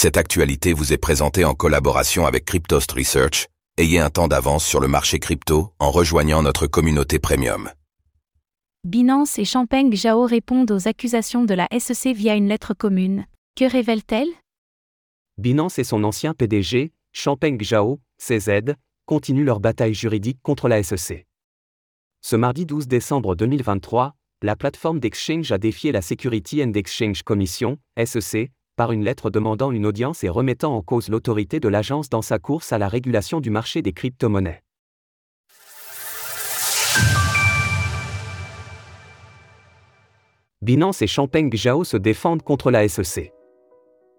Cette actualité vous est présentée en collaboration avec Cryptost Research. Ayez un temps d'avance sur le marché crypto en rejoignant notre communauté premium. Binance et Champagne Zhao répondent aux accusations de la SEC via une lettre commune. Que révèle-t-elle? Binance et son ancien PDG, Champagne Zhao, CZ, continuent leur bataille juridique contre la SEC. Ce mardi 12 décembre 2023, la plateforme d'exchange a défié la Security and Exchange Commission, SEC, par une lettre demandant une audience et remettant en cause l'autorité de l'agence dans sa course à la régulation du marché des crypto-monnaies. Binance et Champagne Zhao se défendent contre la SEC.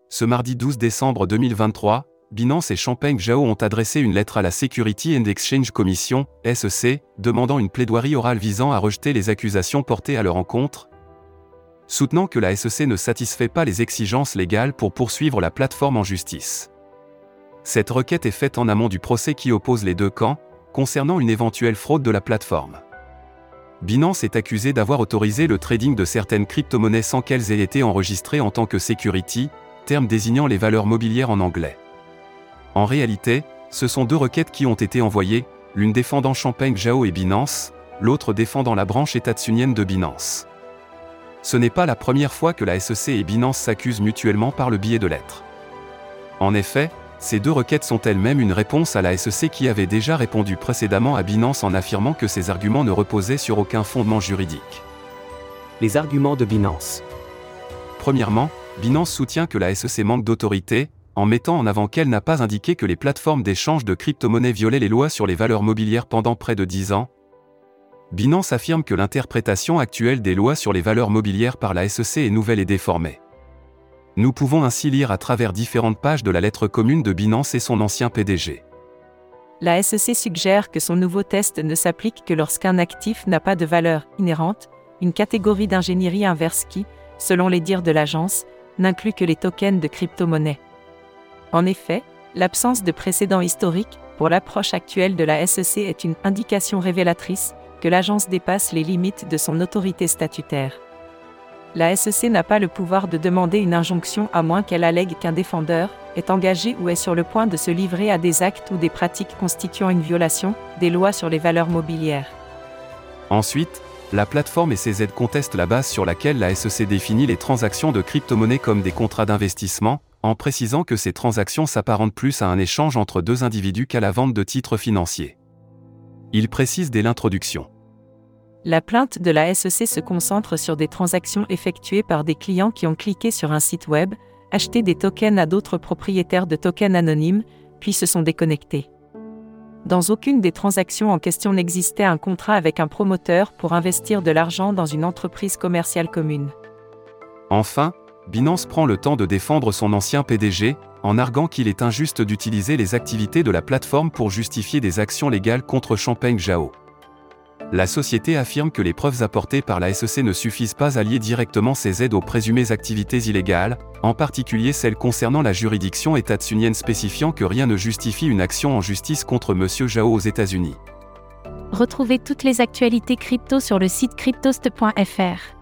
Ce mardi 12 décembre 2023, Binance et Champagne Zhao ont adressé une lettre à la Security and Exchange Commission, SEC, demandant une plaidoirie orale visant à rejeter les accusations portées à leur encontre, soutenant que la SEC ne satisfait pas les exigences légales pour poursuivre la plateforme en justice. Cette requête est faite en amont du procès qui oppose les deux camps, concernant une éventuelle fraude de la plateforme. Binance est accusé d'avoir autorisé le trading de certaines crypto-monnaies sans qu'elles aient été enregistrées en tant que security, terme désignant les valeurs mobilières en anglais. En réalité, ce sont deux requêtes qui ont été envoyées, l'une défendant Champagne Jao et Binance, l'autre défendant la branche étatsunienne de Binance. Ce n'est pas la première fois que la SEC et Binance s'accusent mutuellement par le biais de lettres. En effet, ces deux requêtes sont elles-mêmes une réponse à la SEC qui avait déjà répondu précédemment à Binance en affirmant que ces arguments ne reposaient sur aucun fondement juridique. Les arguments de Binance. Premièrement, Binance soutient que la SEC manque d'autorité, en mettant en avant qu'elle n'a pas indiqué que les plateformes d'échange de crypto-monnaies violaient les lois sur les valeurs mobilières pendant près de 10 ans, Binance affirme que l'interprétation actuelle des lois sur les valeurs mobilières par la SEC est nouvelle et déformée. Nous pouvons ainsi lire à travers différentes pages de la lettre commune de Binance et son ancien PDG. La SEC suggère que son nouveau test ne s'applique que lorsqu'un actif n'a pas de valeur inhérente, une catégorie d'ingénierie inverse qui, selon les dires de l'agence, n'inclut que les tokens de crypto-monnaie. En effet, l'absence de précédent historique pour l'approche actuelle de la SEC est une indication révélatrice que l'agence dépasse les limites de son autorité statutaire. La SEC n'a pas le pouvoir de demander une injonction à moins qu'elle allègue qu'un défendeur est engagé ou est sur le point de se livrer à des actes ou des pratiques constituant une violation des lois sur les valeurs mobilières. Ensuite, la plateforme et ses aides contestent la base sur laquelle la SEC définit les transactions de crypto-monnaies comme des contrats d'investissement, en précisant que ces transactions s'apparentent plus à un échange entre deux individus qu'à la vente de titres financiers. Il précise dès l'introduction. La plainte de la SEC se concentre sur des transactions effectuées par des clients qui ont cliqué sur un site web, acheté des tokens à d'autres propriétaires de tokens anonymes, puis se sont déconnectés. Dans aucune des transactions en question n'existait un contrat avec un promoteur pour investir de l'argent dans une entreprise commerciale commune. Enfin, Binance prend le temps de défendre son ancien PDG, en arguant qu'il est injuste d'utiliser les activités de la plateforme pour justifier des actions légales contre Champagne Jao. La société affirme que les preuves apportées par la SEC ne suffisent pas à lier directement ces aides aux présumées activités illégales, en particulier celles concernant la juridiction étatsunienne spécifiant que rien ne justifie une action en justice contre M. Jao aux États-Unis. Retrouvez toutes les actualités crypto sur le site cryptost.fr.